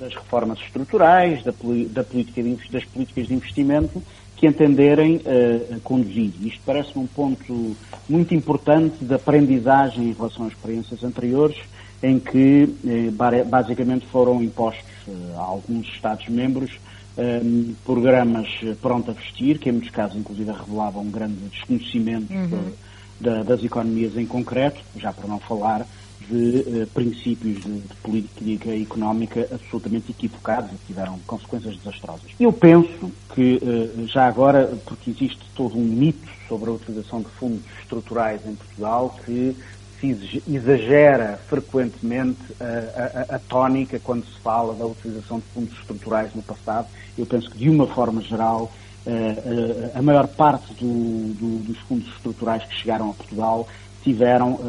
das reformas estruturais, da, da política de, das políticas de investimento que entenderem uh, conduzir. Isto parece-me um ponto muito importante de aprendizagem em relação às experiências anteriores, em que uh, basicamente foram impostos uh, a alguns Estados-membros um, programas pronto a vestir, que em muitos casos inclusive revelavam um grande desconhecimento uhum. de, de, das economias em concreto, já para não falar de uh, princípios de, de, política económica absolutamente equivocados e que tiveram consequências desastrosas. Eu penso que, uh, já agora, porque existe todo um mito sobre a utilização de fundos estruturais em Portugal, que se exagera frequentemente a, a, a, tónica quando se fala da utilização de fundos estruturais no passado. Eu penso que, de uma forma geral, uh, a maior parte do, do, dos fundos estruturais que chegaram a Portugal tiveram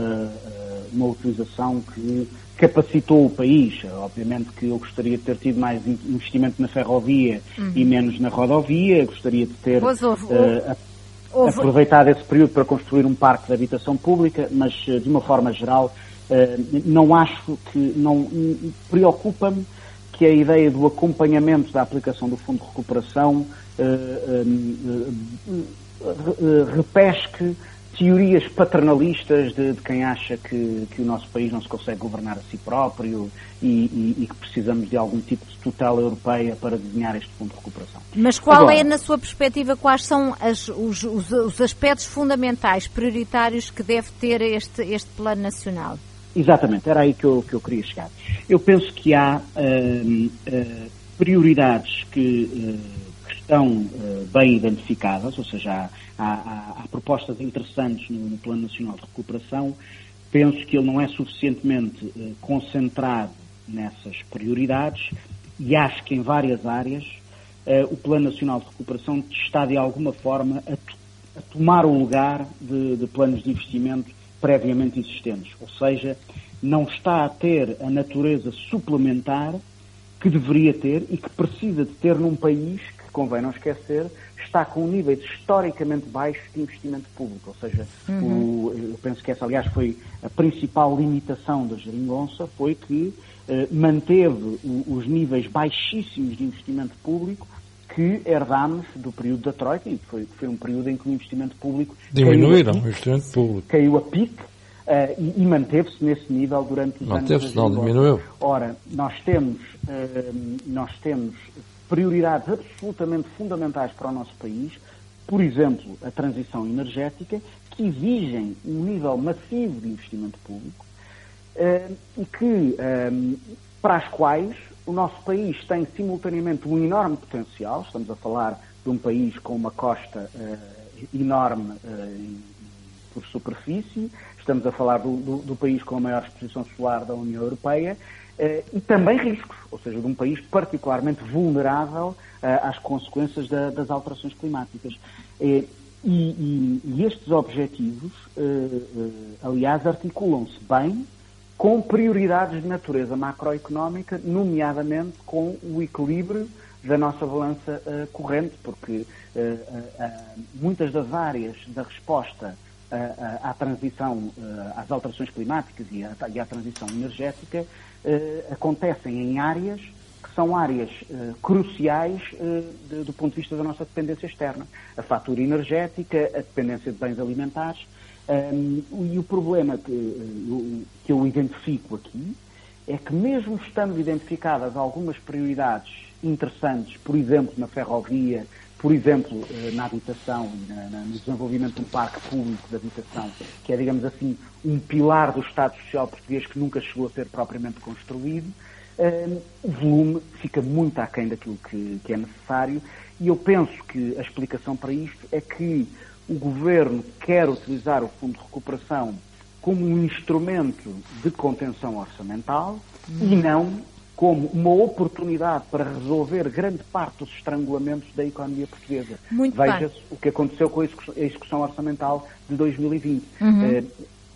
uma utilização que capacitou o país. Obviamente que eu gostaria de ter tido mais investimento na ferrovia uhum. e menos na rodovia, gostaria de ter houve, uh, houve. aproveitado esse período para construir um parque de habitação pública, mas uh, de uma forma geral uh, não acho que, não preocupa-me que a ideia do acompanhamento da aplicação do Fundo de Recuperação repesque teorias paternalistas de, de quem acha que, que, o nosso país não se consegue governar a si próprio e, e, e, que precisamos de algum tipo de tutela europeia para desenhar este fundo de recuperação. Mas qual Agora, é, na sua perspectiva, quais são as, os, os, os, aspectos fundamentais, prioritários que deve ter este, este plano nacional? Exatamente, era aí que eu, que eu queria chegar. Eu penso que há uh, uh, prioridades que, uh, que estão bem identificadas, ou seja, há há, há, há propostas interessantes no, no, Plano Nacional de Recuperação. Penso que ele não é suficientemente uh, concentrado nessas prioridades e acho que em várias áreas uh, o Plano Nacional de Recuperação está de alguma forma a, a tomar o lugar de, de planos de investimento previamente existentes. Ou seja, não está a ter a natureza suplementar que deveria ter e que precisa de ter num país que, convém não esquecer, está com níveis historicamente baixos de investimento público. Ou seja, uhum. o, eu penso que essa, aliás, foi a principal limitação da geringonça, foi que eh, manteve o, os níveis baixíssimos de investimento público que herdámos do período da Troika, e foi, foi um período em que o investimento público diminuíram o investimento público. Caiu a pique uh, e, e manteve-se nesse nível durante os manteve anos. Manteve-se, não diminuiu. Ora, nós temos, uh, nós temos prioridades absolutamente fundamentais para o nosso país, por exemplo, a transição energética, que exigem um nível massivo de investimento público e que, para as quais o nosso país tem simultaneamente um enorme potencial, estamos a falar de um país com uma costa enorme por superfície, estamos a falar do, do, do, país com a maior exposição solar da União Europeia, eh, e também riscos, ou seja, de um país particularmente vulnerável eh, às consequências da, das alterações climáticas. Eh, e, e, e, estes objetivos, aliás, articulam-se bem com prioridades de natureza macroeconómica, nomeadamente com o equilíbrio da nossa balança corrente, porque muitas das áreas da resposta à transição, às alterações climáticas e à, e à transição energética acontecem em áreas que são áreas cruciais de, do ponto de vista da nossa dependência externa. A fatura energética, a dependência de bens alimentares. Um, e o problema que, que eu identifico aqui é que mesmo estando identificadas algumas prioridades interessantes, por exemplo, na ferrovia, por exemplo, eh, na habitação, no desenvolvimento de um parque público de habitação, que é, digamos assim, um pilar do Estado Social português que nunca chegou a ser propriamente construído, eh, o volume fica muito aquém daquilo que é necessário. E eu penso que a explicação para isto é que o Governo quer utilizar o Fundo de Recuperação como um instrumento de contenção orçamental e não como uma oportunidade para resolver grande parte dos estrangulamentos da economia portuguesa. Veja-se o que aconteceu com a execução orçamental de 2020. Uhum. Eh,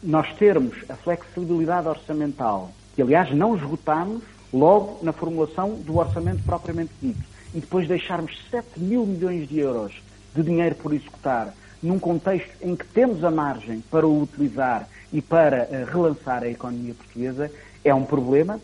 nós termos a flexibilidade orçamental, que aliás não esgotámos logo na formulação do orçamento propriamente dito, e depois deixarmos 7 mil milhões de euros de dinheiro por executar, num contexto em que temos a margem para o utilizar e para uh, relançar a economia portuguesa, é um problema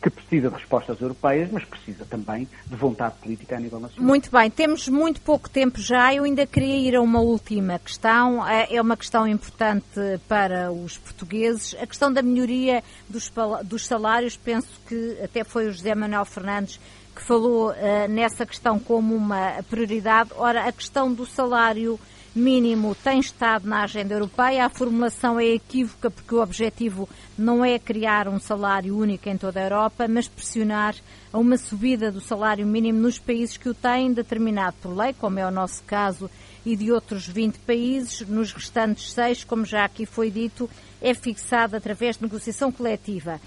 que precisa de respostas europeias, mas precisa também de vontade política a nível nacional. Muito bem, temos muito pouco tempo já. Eu ainda queria ir a uma última questão. É, é uma questão importante para os portugueses. A questão da melhoria dos, salários, penso que até foi o José Manuel Fernandes que falou uh, nessa questão como uma prioridade. Ora, a questão do salário mínimo tem estado na agenda europeia. A formulação é equívoca porque o objetivo não é criar um salário único em toda a Europa, mas pressionar a uma subida do salário mínimo nos países que o têm determinado por lei, como é o nosso caso, e de outros 20 países. Nos restantes seis, como já aqui foi dito, é fixado através de negociação coletiva.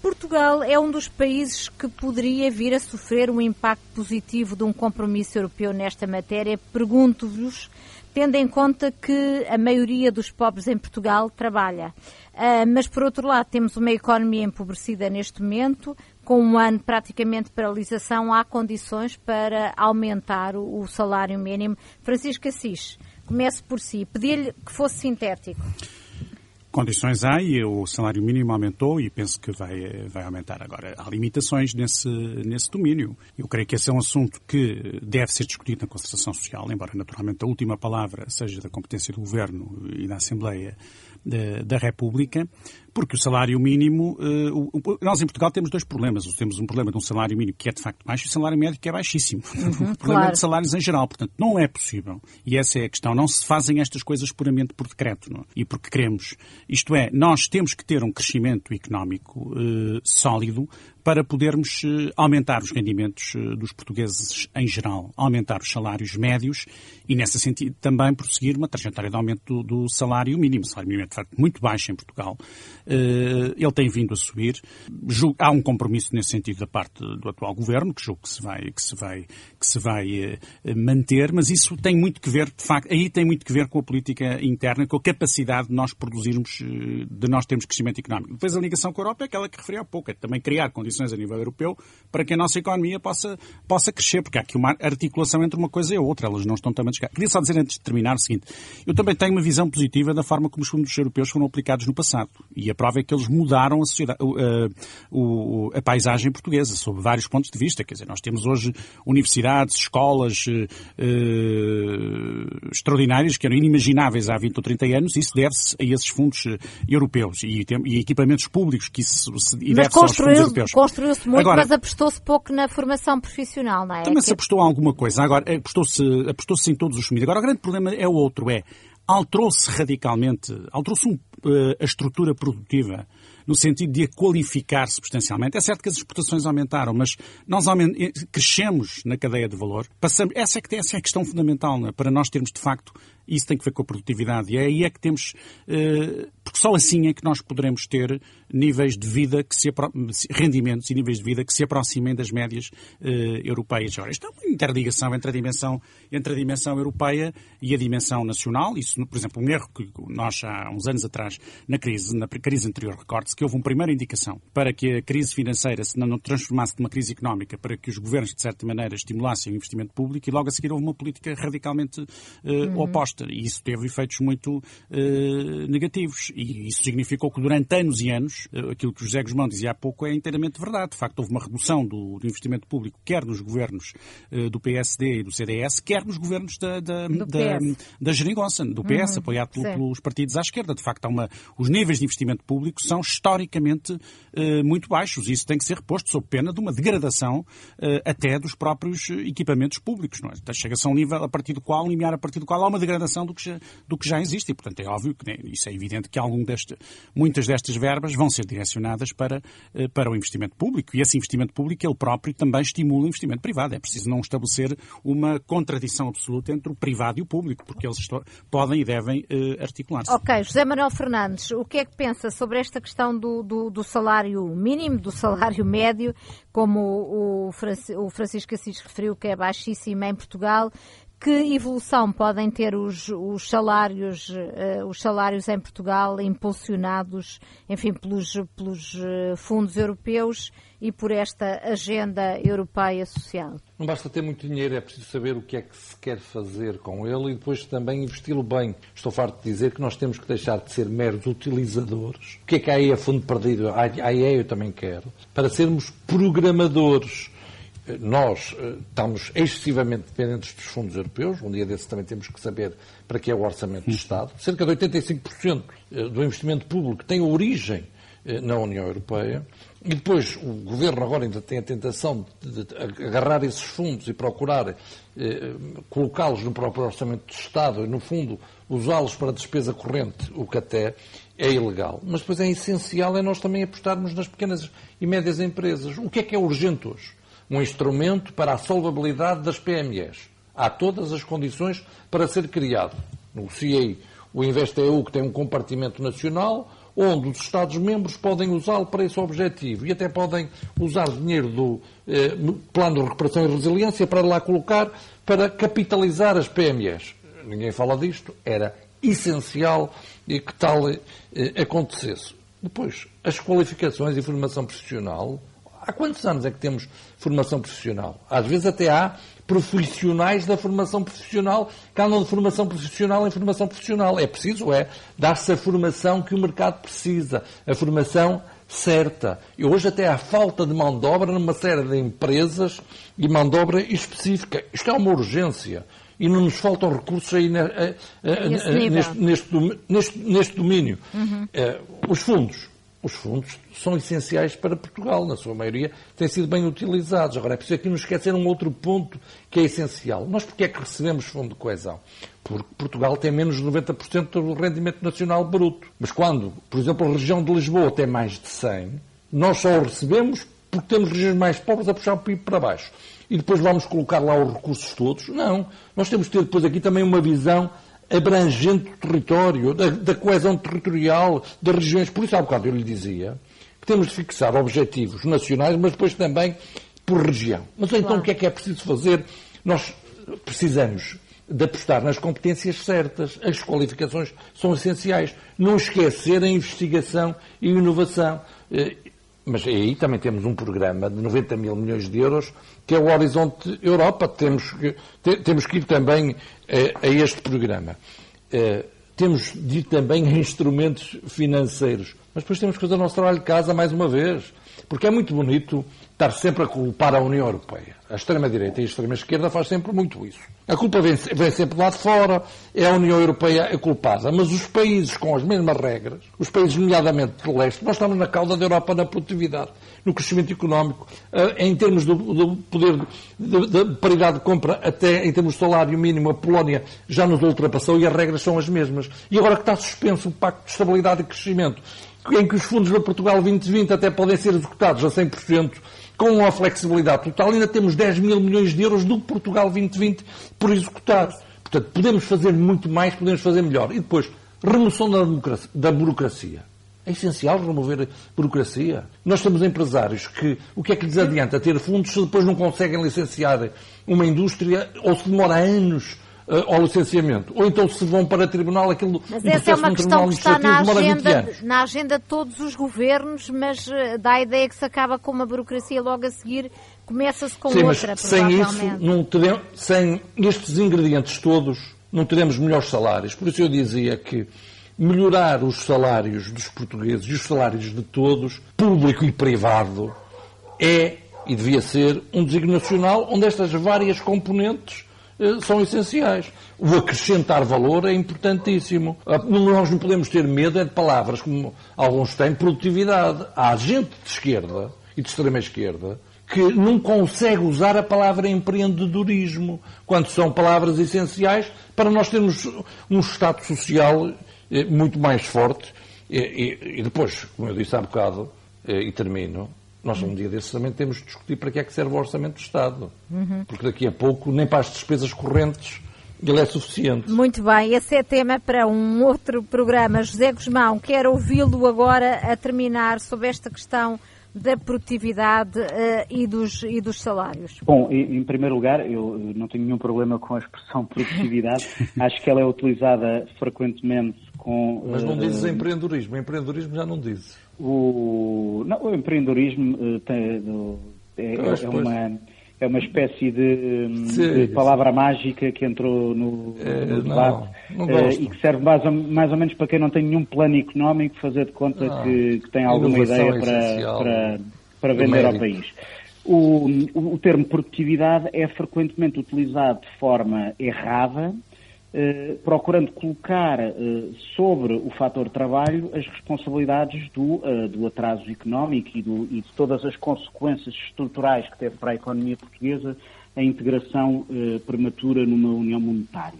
Portugal é um dos países que poderia vir a sofrer um impacto positivo de um compromisso europeu nesta matéria. Pergunto-vos tendo em conta que a maioria dos pobres em Portugal trabalha. Uh, mas, por outro lado, temos uma economia empobrecida neste momento, com um ano praticamente de paralisação, há condições para aumentar o salário mínimo. Francisco Assis, comece por si. Pedir-lhe que fosse sintético. Condições há e o salário mínimo aumentou e penso que vai, vai aumentar agora. Há limitações nesse, nesse domínio. Eu creio que esse é um assunto que deve ser discutido na concertação social, embora naturalmente a última palavra seja da competência do Governo e da Assembleia da, da República, porque o salário mínimo, uh, nós em Portugal temos dois problemas. Temos um problema de um salário mínimo que é de facto baixo e o salário médio que é baixíssimo. Uhum, [LAUGHS] o problema claro. de salários em geral. Portanto, não é possível. E essa é a questão. Não se fazem estas coisas puramente por decreto não? e porque queremos. Isto é, nós temos que ter um crescimento económico uh, sólido para podermos uh, aumentar os rendimentos dos portugueses em geral, aumentar os salários médios e, nesse sentido, também prosseguir uma trajetória de aumento do, do salário mínimo. O salário mínimo é, de facto, muito baixo em Portugal. Eh, ele tem vindo a subir. Há um compromisso nesse sentido da parte do atual governo, que julgo que se vai, que se vai, que se vai eh, manter, mas isso tem muito que ver, de facto, aí tem muito que ver com a política interna, com a capacidade de nós produzirmos, eh, de nós termos crescimento económico. Depois a ligação com a Europa é aquela que referi há pouco, é também criar condições a nível europeu para que a nossa economia possa, possa crescer, porque há aqui uma articulação entre uma coisa e a outra, elas não estão também descartadas. Queria só dizer antes de terminar o seguinte, eu também tenho uma visão positiva da forma como os fundos europeus foram aplicados no passado, e a prova é que eles mudaram a, sociedade, a, a, paisagem portuguesa, sob vários pontos de vista. Quer dizer, nós temos hoje universidades, escolas uh, extraordinárias que eram inimagináveis há 20 ou 30 anos. Isso deve-se a esses fundos europeus e, e, equipamentos públicos que isso se, e deve-se aos fundos europeus. Construiu-se muito, Agora, mas apostou-se pouco na formação profissional, não é? Também se apostou alguma coisa. Agora, apostou-se apostou em todos os sumídios. Agora, o grande problema é o outro, é alterou-se radicalmente, alterou-se um, uh, a estrutura produtiva no sentido de a qualificar substancialmente. É certo que as exportações aumentaram, mas nós eh, crescemos na cadeia de valor. Passamos, essa, é que, essa é a questão fundamental é? para nós termos, de facto, isso tem que ver com a produtividade. E é aí é que temos, uh, porque só assim é que nós poderemos ter níveis de vida que se rendimentos e níveis de vida que se aproximem das médias uh, europeias. Ora, isto é uma interligação entre a dimensão entre a dimensão europeia e a dimensão nacional. Isso, por exemplo, um erro que nós há uns anos atrás na crise, na crise anterior, recorde-se que houve uma primeira indicação para que a crise financeira se não transformasse numa crise económica, para que os governos de certa maneira estimulassem o investimento público e logo a seguir houve uma política radicalmente uh, uhum. oposta e isso teve efeitos muito uh, negativos e isso significou que durante anos e anos eh, aquilo que o José Guzmão dizia há pouco é inteiramente verdade. De facto, houve uma redução do, do investimento público, quer nos governos uh, do PSD e do CDS, quer nos governos da, da, da, da Geringonça, do PS, uhum, apoiado pelo, pelos partidos à esquerda. De facto, há uma, os níveis de investimento público são historicamente muito baixos e isso tem que ser reposto sob pena de uma degradação até dos próprios equipamentos públicos. Não é? Chega-se a um nível a partir do qual, um limiar a partir do qual há uma degradação do que já, do que já existe e, portanto, é óbvio que né, isso é evidente que algum deste, muitas destas verbas vão ser direcionadas para, eh, para o investimento público. E esse investimento público, ele próprio, também estimula o investimento privado. É preciso não estabelecer uma contradição absoluta entre o privado e o público, porque eles podem e devem uh, articular-se. Ok, José Manuel Fernandes, o que é que pensa sobre esta questão do, do, do salário mínimo, do salário médio, como o, o Francisco Assis referiu, que é baixíssimo em Portugal, que evolução podem ter os, os salários, uh, os salários em Portugal impulsionados, enfim, pelos, pelos uh, fundos europeus e por esta agenda europeia social? Não basta ter muito dinheiro, é preciso saber o que é que se quer fazer com ele e depois também investi-lo bem. Estou farto de dizer que nós temos que deixar de ser meros utilizadores. O que é que aí é fundo perdido? Aí é eu também quero. Para sermos programadores nós eh, estamos excessivamente dependentes dos fundos europeus, um dia desse também temos que saber para que é o orçamento do Estado. Cerca de 85% eh, do investimento público tem origem eh, na União Europeia. E depois o Governo agora ainda tem a tentação de, agarrar esses fundos e procurar eh, colocá-los no próprio Orçamento do Estado e, no fundo, usá-los para despesa corrente, o que até é ilegal. Mas depois é essencial é nós também apostarmos nas pequenas e médias empresas. O que é que é urgente hoje? Um instrumento para a solvabilidade das PMEs. Há todas as condições para ser criado. Negociei o InvestEU, que tem um compartimento nacional, onde os Estados-membros podem usá-lo para esse objetivo e até podem usar dinheiro do eh, Plano de Recuperação e Resiliência para lá colocar para capitalizar as PMEs. Ninguém fala disto, era essencial que tal eh, acontecesse. Depois, as qualificações e formação profissional Há quantos anos é que temos formação profissional? Às vezes até há profissionais da formação profissional que andam de formação profissional em formação profissional. É preciso, é, dar-se a formação que o mercado precisa, a formação certa. E hoje até há falta de mão de obra numa série de empresas e mão de obra específica. Isto é uma urgência. E não nos faltam recursos aí neste, neste, neste, neste, domínio. Uhum. Uh, os fundos os fundos são essenciais para Portugal, na sua maioria têm sido bem utilizados. Agora, é preciso aqui não esquecer um outro ponto que é essencial. Nós porquê é que recebemos fundo de coesão? Porque Portugal tem menos de 90% do rendimento nacional bruto. Mas quando, por exemplo, a região de Lisboa tem mais de 100, nós só o recebemos porque temos regiões mais pobres a puxar o PIB para baixo. E depois vamos colocar lá os recursos todos? Não. Nós temos que ter depois aqui também uma visão abrangente do território, da, da, coesão territorial, das regiões. Por isso, há bocado eu lhe dizia que temos de fixar objetivos nacionais, mas depois também por região. Mas então claro. o que é que é preciso fazer? Nós precisamos de apostar nas competências certas. As qualificações são essenciais. Não esquecer a investigação e inovação. Mas aí também temos um programa de 90 mil milhões de euros, que é o Horizonte Europa. Temos que, temos que ir também eh, a este programa. Eh, temos de ir também a instrumentos financeiros mas depois temos que fazer o nosso trabalho de casa mais uma vez. Porque é muito bonito estar sempre a culpar a União Europeia. A extrema-direita e a extrema-esquerda faz sempre muito isso. A culpa vem, vem, sempre lá de fora, é a União Europeia a culpada. Mas os países com as mesmas regras, os países nomeadamente do leste, nós estamos na cauda da Europa na produtividade, no crescimento económico, eh, em termos do, do poder de, de, paridade de compra, até em termos de salário mínimo, a Polónia já nos ultrapassou e as regras são as mesmas. E agora que está suspenso o Pacto de Estabilidade e Crescimento, em que os fundos da Portugal 2020 até podem ser executados a 100%, com uma flexibilidade total, ainda temos 10 mil milhões de euros do Portugal 2020 por executar. Portanto, podemos fazer muito mais, podemos fazer melhor. E depois, remoção da. Da burocracia. É essencial remover a burocracia. Nós temos empresários que, o que é que lhes adianta ter fundos se depois não conseguem licenciar uma indústria ou se demora anos uh, ao licenciamento. Ou então se vão para tribunal aquilo Mas essa é uma questão que está na agenda, na agenda de todos os governos, mas uh, dá a ideia que se acaba com uma burocracia logo a seguir, começa-se com Sim, outra, mas sem isso, não teremos, sem estes ingredientes todos, não teremos melhores salários. Por isso eu dizia que melhorar os salários dos portugueses e os salários de todos, público e privado, é e devia ser um desígnio nacional onde estas várias componentes eh, são essenciais. O acrescentar valor é importantíssimo. Ah, nós não podemos ter medo é de palavras como alguns têm, produtividade. Há gente de esquerda e de extrema esquerda que não consegue usar a palavra empreendedorismo, quando são palavras essenciais para nós termos um Estado social eh, muito mais forte. E, depois, como eu disse há bocado, eh, e termino, nós, um dia desses, também temos de discutir para que é que serve o Orçamento do Estado. Uhum. Porque daqui a pouco, nem para as despesas correntes, ele é suficiente. Muito bem, esse é tema para um outro programa. José Guzmão, quero ouvi-lo agora a terminar sobre esta questão da produtividade uh, e, dos, e dos salários? Bom, em, em, primeiro lugar, eu não tenho nenhum problema com a expressão produtividade. [LAUGHS] Acho que ela é utilizada frequentemente com. Mas não uh, dizes empreendedorismo. Empreendedorismo já não dizes. O, não, o empreendedorismo uh, tem, é, pois, é, uma, é uma espécie de, sim, de palavra mágica que entrou no, é, no debate não, não uh, e que serve mais ou, mais ou, menos para quem não tem nenhum plano económico fazer de conta não. que, que, tem alguma ideia para, para, para vender ao país. O, o termo produtividade é frequentemente utilizado de forma errada eh, procurando colocar eh, sobre o fator trabalho as responsabilidades do, eh, do atraso económico e, do, e, de todas as consequências estruturais que teve para a economia portuguesa a integração prematura numa união monetária.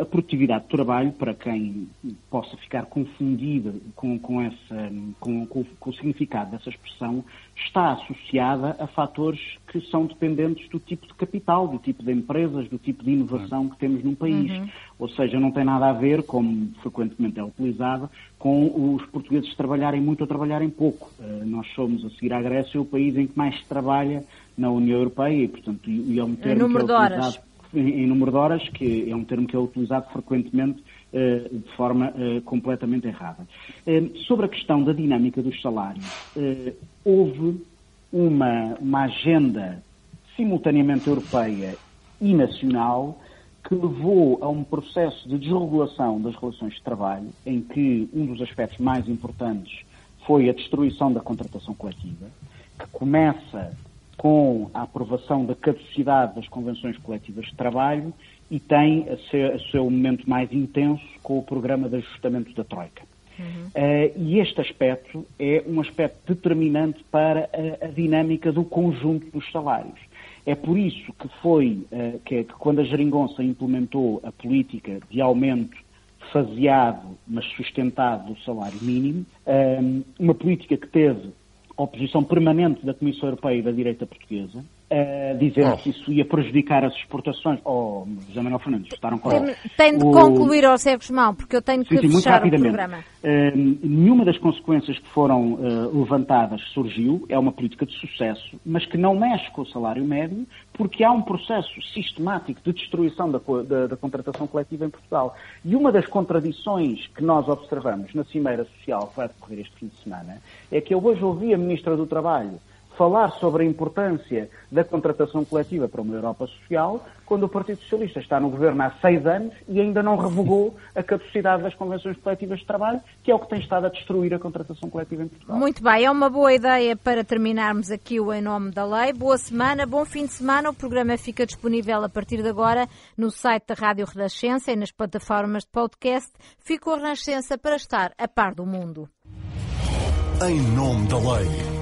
a produtividade de trabalho, para quem possa ficar confundida com, com, essa, com, com, o significado dessa expressão, está associada a fatores que são dependentes do tipo de capital, do tipo de empresas, do tipo de inovação que temos num país. Uhum. Ou seja, não tem nada a ver, como frequentemente é utilizado, com os portugueses trabalharem muito ou trabalharem pouco. Uh, nós somos, a seguir à Grécia, o país em que mais se trabalha na União Europeia e, portanto, e é um termo que é utilizado em, em número de horas, que é um termo que é utilizado frequentemente uh, de forma uh, completamente errada. sobre a questão da dinâmica dos salários, houve uma, uma agenda simultaneamente europeia e nacional que levou a um processo de desregulação das relações de trabalho, em que um dos aspectos mais importantes foi a destruição da contratação coletiva, que começa com a aprovação da caducidade das convenções coletivas de trabalho e tem a seu, a seu momento mais intenso com o programa de ajustamento da Troika. Uhum. Uh, e este aspecto é um aspecto determinante para a, a, dinâmica do conjunto dos salários. É por isso que foi uh, que, que, quando a Geringonça implementou a política de aumento faseado, mas sustentado do salário mínimo, uh, uma política que teve oposição permanente da Comissão Europeia e da direita portuguesa, uh, dizendo oh. que isso ia prejudicar as exportações. Oh, José Manuel Fernandes, estaram com Tem, tem de o... concluir, ó Sérgio Guzmão, porque eu tenho que sim, sim, fechar o programa. Uh, nenhuma das consequências que foram uh, levantadas surgiu, é uma política de sucesso, mas que não mexe com o salário médio, porque há um processo sistemático de destruição da, da, da contratação coletiva em Portugal. E uma das contradições que nós observamos na Cimeira Social que vai decorrer este fim de semana é que eu hoje ouvi a Ministra do Trabalho falar sobre a importância da contratação coletiva para uma Europa social, quando o Partido Socialista está no governo há seis anos e ainda não revogou [LAUGHS] a caducidade das convenções coletivas de trabalho, que é o que tem estado a destruir a contratação coletiva em Portugal. Muito bem, é uma boa ideia para terminarmos aqui o Em Nome da Lei. Boa semana, bom fim de semana. O programa fica disponível a partir de agora no site da Rádio Renascença e nas plataformas de podcast. Fico a Renascença para estar a par do mundo. Em Nome da Lei.